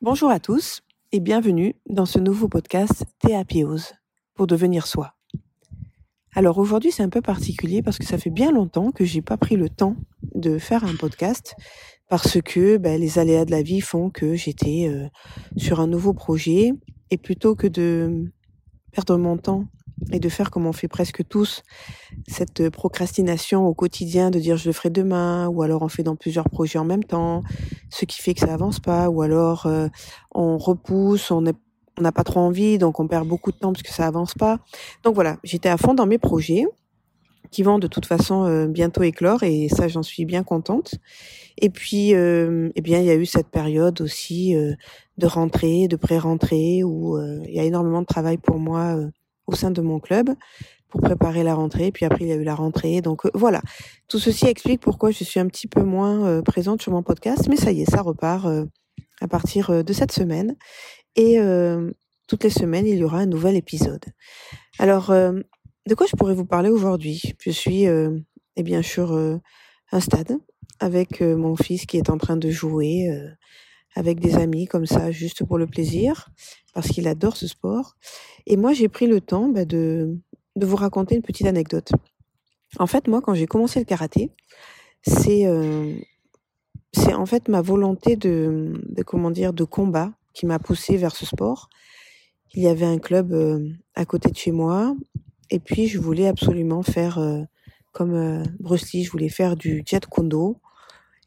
Bonjour à tous et bienvenue dans ce nouveau podcast Théapiose pour devenir soi. Alors aujourd'hui c'est un peu particulier parce que ça fait bien longtemps que j'ai pas pris le temps de faire un podcast parce que ben, les aléas de la vie font que j'étais euh, sur un nouveau projet et plutôt que de perdre mon temps et de faire comme on fait presque tous, cette procrastination au quotidien de dire je le ferai demain, ou alors on fait dans plusieurs projets en même temps, ce qui fait que ça avance pas, ou alors euh, on repousse, on n'a pas trop envie, donc on perd beaucoup de temps parce que ça avance pas. Donc voilà, j'étais à fond dans mes projets qui vont de toute façon euh, bientôt éclore et ça j'en suis bien contente. Et puis euh, eh bien il y a eu cette période aussi de rentrée, de pré-rentrée où il y a énormément de travail pour moi au sein de mon club pour préparer la rentrée. Puis après, il y a eu la rentrée. Donc euh, voilà, tout ceci explique pourquoi je suis un petit peu moins euh, présente sur mon podcast. Mais ça y est, ça repart euh, à partir de cette semaine. Et toutes les semaines, il y aura un nouvel épisode. Alors, de quoi je pourrais vous parler aujourd'hui? Je suis eh bien sur un stade avec mon fils qui est en train de jouer avec des amis comme ça, juste pour le plaisir, parce qu'il adore ce sport. Et moi, j'ai pris le temps bah, de, vous raconter une petite anecdote. En fait, moi, quand j'ai commencé le karaté, c'est euh, en fait ma volonté de, comment dire de combat qui m'a poussé vers ce sport. Il y avait un club euh, à côté de chez moi, et puis je voulais absolument faire euh, comme Bruce Lee, je voulais faire du jet kundo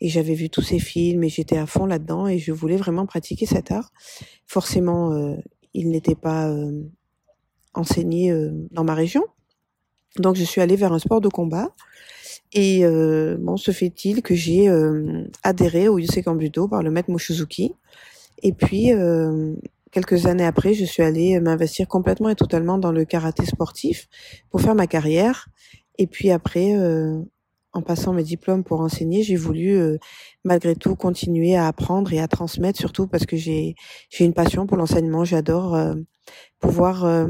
et j'avais vu tous ces films et j'étais à fond là-dedans et je voulais vraiment pratiquer cet art. Forcément, euh, il n'était pas euh, enseigné euh, dans ma région, donc je suis allée vers un sport de combat. Et bon, se fait-il que j'ai adhéré au Yusekan Budo par le maître Moshizuki. Et puis, quelques années après, je suis allée m'investir complètement et totalement dans le karaté sportif pour faire ma carrière. Et puis après, en passant mes diplômes pour enseigner, j'ai voulu euh, malgré tout continuer à apprendre et à transmettre, surtout parce que j'ai j'ai une passion pour l'enseignement. J'adore euh, pouvoir euh,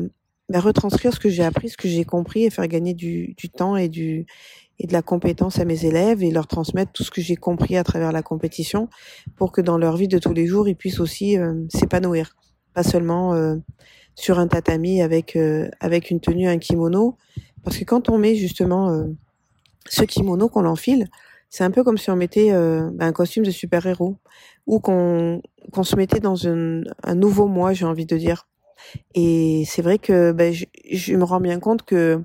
bah, retranscrire ce que j'ai appris, ce que j'ai compris et faire gagner du, du temps et du et de la compétence à mes élèves et leur transmettre tout ce que j'ai compris à travers la compétition pour que dans leur vie de tous les jours, ils puissent aussi s'épanouir, pas seulement sur un tatami avec avec une tenue, un kimono, parce que quand on met justement ce kimono qu'on l'enfile, c'est un peu comme si on mettait euh, ben, un costume de super-héros ou qu'on qu'on se mettait dans un, un nouveau moi, j'ai envie de dire. Et c'est vrai que ben, je, je, me rends bien compte que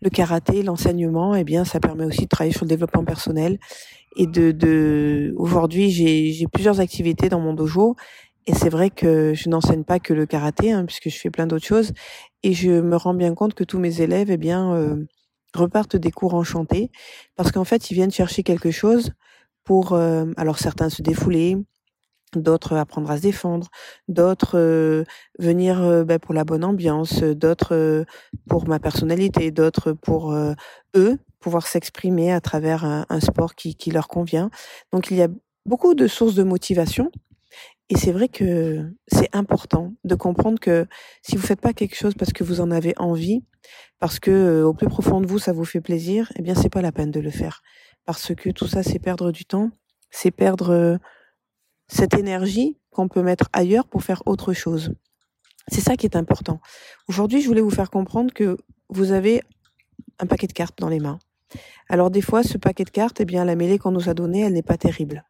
le karaté, l'enseignement, eh bien, ça permet aussi de travailler sur le développement personnel. Et de, de aujourd'hui, j'ai, j'ai plusieurs activités dans mon dojo. Et c'est vrai que je n'enseigne pas que le karaté, hein, puisque je fais plein d'autres choses. Et je me rends bien compte que tous mes élèves, eh bien, euh, repartent des cours enchantés parce qu'en fait ils viennent chercher quelque chose pour euh, alors certains se défouler d'autres apprendre à se défendre d'autres euh, venir euh, ben, pour la bonne ambiance d'autres pour ma personnalité d'autres pour eux pouvoir s'exprimer à travers un, un sport qui, qui leur convient. Donc il y a beaucoup de sources de motivation et c'est vrai que c'est important de comprendre que si vous faites pas quelque chose parce que vous en avez envie, parce que euh, au plus profond de vous ça vous fait plaisir, eh bien c'est pas la peine de le faire parce que tout ça c'est perdre du temps, c'est perdre euh, cette énergie qu'on peut mettre ailleurs pour faire autre chose. C'est ça qui est important. Aujourd'hui, je voulais vous faire comprendre que vous avez un paquet de cartes dans les mains. Alors des fois, ce paquet de cartes, eh bien la mêlée qu'on nous a donnée, elle n'est pas terrible.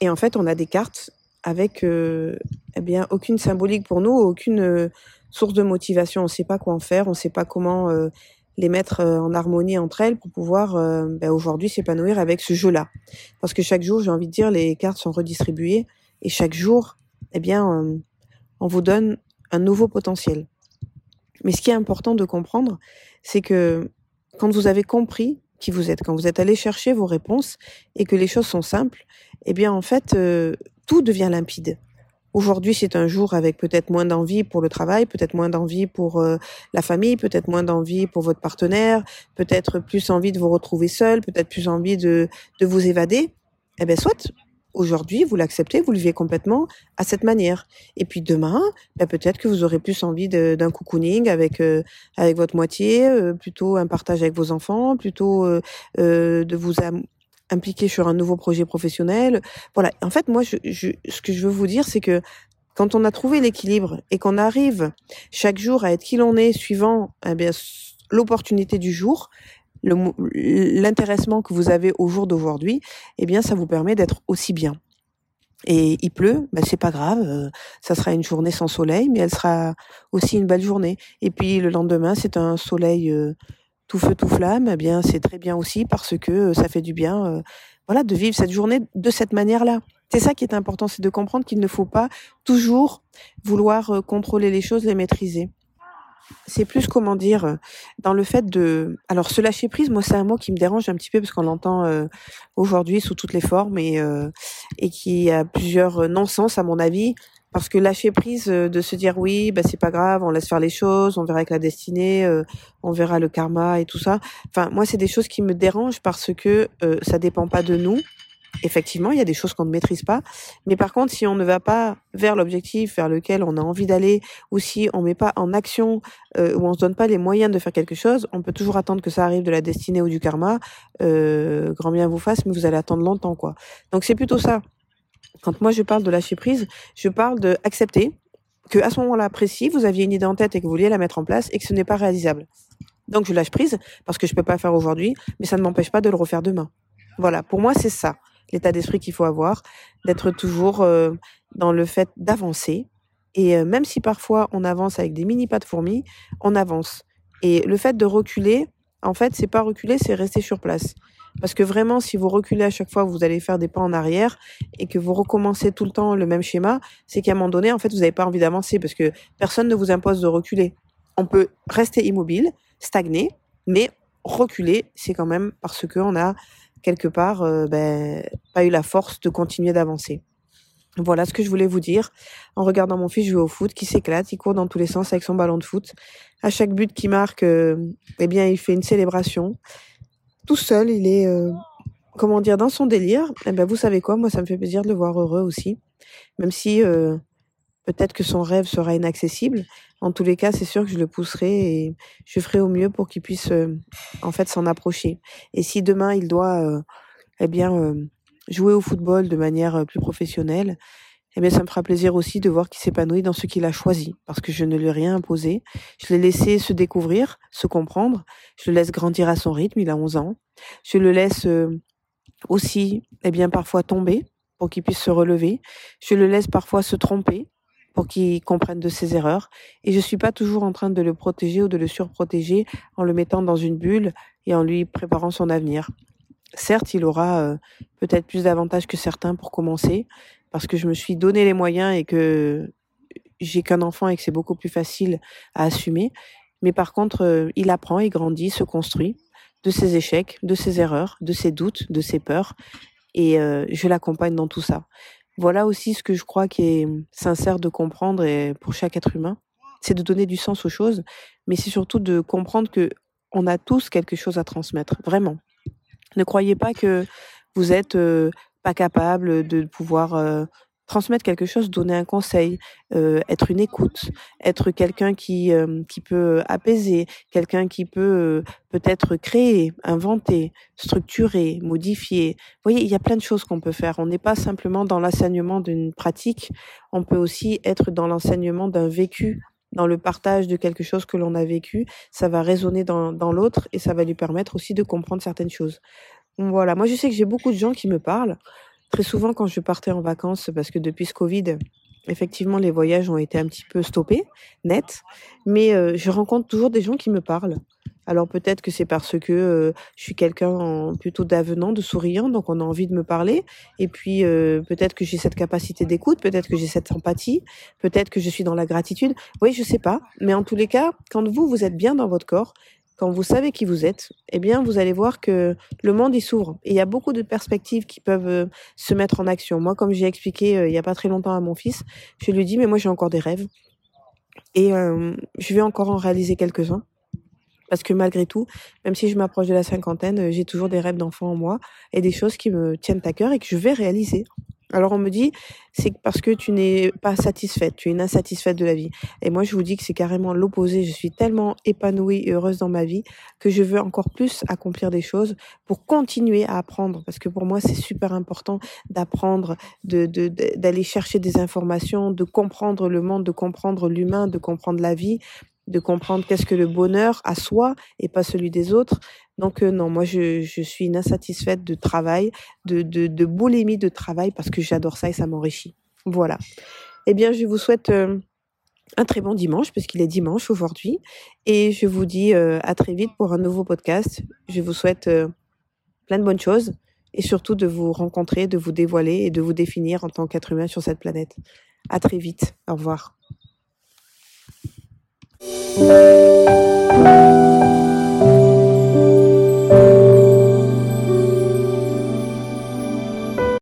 Et en fait, on a des cartes avec euh, eh bien aucune symbolique pour nous, aucune euh, source de motivation. On ne sait pas quoi en faire, on ne sait pas comment euh, les mettre en harmonie entre elles pour pouvoir ben, aujourd'hui s'épanouir avec ce jeu-là. Parce que chaque jour, j'ai envie de dire, les cartes sont redistribuées et chaque jour, eh bien, on vous donne un nouveau potentiel. Mais ce qui est important de comprendre, c'est que quand vous avez compris qui vous êtes, quand vous êtes allé chercher vos réponses et que les choses sont simples, eh bien en fait, tout devient limpide. Aujourd'hui, c'est un jour avec peut-être moins d'envie pour le travail, peut-être moins d'envie pour euh, la famille, peut-être moins d'envie pour votre partenaire, peut-être plus envie de vous retrouver seul, peut-être plus envie de, vous évader. Eh bien, soit, aujourd'hui, vous l'acceptez, vous le vivez complètement à cette manière. Et puis demain, ben peut-être que vous aurez plus envie d'un cocooning avec euh, votre moitié, euh, plutôt un partage avec vos enfants, plutôt de vous impliquer sur un nouveau projet professionnel. Voilà. En fait, moi, ce que je veux vous dire, c'est que quand on a trouvé l'équilibre et qu'on arrive chaque jour à être qui l'on est suivant eh bien l'opportunité du jour, l'intéressement que vous avez au jour d'aujourd'hui, eh bien, ça vous permet d'être aussi bien. Et il pleut, ben c'est pas grave, euh, ça sera une journée sans soleil, mais elle sera aussi une belle journée. Et puis le lendemain, c'est un soleil euh, tout feu tout flamme, eh bien c'est très bien aussi parce que euh, ça fait du bien, voilà, de vivre cette journée de cette manière-là. C'est ça qui est important, c'est de comprendre qu'il ne faut pas toujours vouloir contrôler les choses, les maîtriser c'est plus comment dire euh, dans le fait de alors se lâcher prise moi c'est un mot qui me dérange un petit peu parce qu'on l'entend euh, aujourd'hui sous toutes les formes et euh, et qui a plusieurs non-sens à mon avis parce que lâcher prise de se dire oui bah c'est pas grave on laisse faire les choses on verra avec la destinée on verra le karma et tout ça enfin moi c'est des choses qui me dérangent parce que ça dépend pas de nous effectivement, il y a des choses qu'on ne maîtrise pas. Mais par contre, si on ne va pas vers l'objectif vers lequel on a envie d'aller, ou si on met pas en action, euh, ou on se donne pas les moyens de faire quelque chose, on peut toujours attendre que ça arrive de la destinée ou du karma. Euh, grand bien vous fasse, mais vous allez attendre longtemps, quoi. Donc c'est plutôt ça. Quand moi je parle de lâcher prise, je parle de accepter que à ce moment-là précis, vous aviez une idée en tête et que vous vouliez la mettre en place et que ce n'est pas réalisable. Donc je lâche prise parce que je peux pas faire aujourd'hui, mais ça ne m'empêche pas de le refaire demain. Voilà, pour moi c'est ça l'état d'esprit qu'il faut avoir, d'être toujours euh, dans le fait d'avancer. Et euh, même si parfois on avance avec des mini pas de fourmis, on avance. Et le fait de reculer, en fait, c'est pas reculer, c'est rester sur place. Parce que vraiment, si vous reculez à chaque fois, vous allez faire des pas en arrière et que vous recommencez tout le temps le même schéma, c'est qu'à un moment donné, en fait, vous n'avez pas envie d'avancer parce que personne ne vous impose de reculer. On peut rester immobile, stagner, mais reculer, c'est quand même parce qu'on a quelque part euh, ben, pas eu la force de continuer d'avancer. Voilà ce que je voulais vous dire en regardant mon fils jouer au foot, qui s'éclate, il court dans tous les sens avec son ballon de foot. À chaque but qu'il marque, euh, eh bien, il fait une célébration. Tout seul, il est, euh, comment dire, dans son délire. Eh ben, vous savez quoi, moi, ça me fait plaisir de le voir heureux aussi, même si peut-être que son rêve sera inaccessible. En tous les cas, c'est sûr que je le pousserai et je ferai au mieux pour qu'il puisse euh, en fait s'en approcher. Et si demain il doit euh, eh bien euh, jouer au football de manière plus professionnelle, eh bien ça me fera plaisir aussi de voir qu'il s'épanouit dans ce qu'il a choisi parce que je ne lui ai rien imposé. Je l'ai laissé se découvrir, se comprendre, je le laisse grandir à son rythme, il a 11 ans. Je le laisse aussi eh bien parfois tomber pour qu'il puisse se relever. Je le laisse parfois se tromper pour qu'il comprenne de ses erreurs. Et je suis pas toujours en train de le protéger ou de le surprotéger en le mettant dans une bulle et en lui préparant son avenir. Certes, il aura euh, peut-être plus d'avantages que certains pour commencer, parce que je me suis donné les moyens et que j'ai qu'un enfant et que c'est beaucoup plus facile à assumer. Mais par contre, euh, il apprend, il grandit, se construit de ses échecs, de ses erreurs, de ses doutes, de ses peurs. Et euh, je l'accompagne dans tout ça. Voilà aussi ce que je crois qui est sincère de comprendre et pour chaque être humain, c'est de donner du sens aux choses, mais c'est surtout de comprendre que on a tous quelque chose à transmettre, vraiment. Ne croyez pas que vous êtes pas capable de pouvoir transmettre quelque chose, donner un conseil, être une écoute, être quelqu'un qui qui peut apaiser, quelqu'un qui peut peut-être créer, inventer, structurer, modifier. Vous voyez, il y a plein de choses qu'on peut faire. On n'est pas simplement dans l'enseignement d'une pratique, on peut aussi être dans l'enseignement d'un vécu dans le partage de quelque chose que l'on a vécu, ça va résonner dans, l'autre et ça va lui permettre aussi de comprendre certaines choses. Voilà, moi je sais que j'ai beaucoup de gens qui me parlent Très souvent, quand je partais en vacances, parce que depuis ce Covid, effectivement, les voyages ont été un petit peu stoppés, net, mais euh, je rencontre toujours des gens qui me parlent. Alors peut-être que c'est parce que euh, je suis quelqu'un plutôt d'avenant, de souriant, donc on a envie de me parler. Et puis euh, peut-être que j'ai cette capacité d'écoute, peut-être que j'ai cette empathie, peut-être que je suis dans la gratitude. Oui, je sais pas. Mais en tous les cas, quand vous vous êtes bien dans votre corps, quand vous savez qui vous êtes, eh bien, vous allez voir que le monde s'ouvre. Il y a beaucoup de perspectives qui peuvent euh, se mettre en action. Moi, comme j'ai expliqué euh, il y a pas très longtemps à mon fils, je lui dis, mais moi, j'ai encore des rêves. Et euh, je vais encore en réaliser quelques-uns. Parce que malgré tout, même si je m'approche de la cinquantaine, j'ai toujours des rêves d'enfant en moi et des choses qui me tiennent à cœur et que je vais réaliser. Alors on me dit, c'est parce que tu n'es pas satisfaite, tu es insatisfaite de la vie. Et moi je vous dis que c'est carrément l'opposé. Je suis tellement épanouie et heureuse dans ma vie que je veux encore plus accomplir des choses pour continuer à apprendre. Parce que pour moi c'est super important d'apprendre, de, d'aller chercher des informations, de comprendre le monde, de comprendre l'humain, de comprendre la vie, de comprendre qu'est-ce que le bonheur à soi et pas celui des autres. Donc euh, non, moi je, suis une insatisfaite de travail, de, de, de boulimie de travail parce que j'adore ça et ça m'enrichit. Voilà. Eh bien, je vous souhaite euh, un très bon dimanche puisqu'il est dimanche aujourd'hui et je vous dis euh, à très vite pour un nouveau podcast. Je vous souhaite plein de bonnes choses et surtout de vous rencontrer, de vous dévoiler et de vous définir en tant qu'être humain sur cette planète. À très vite. Au revoir. Thank you.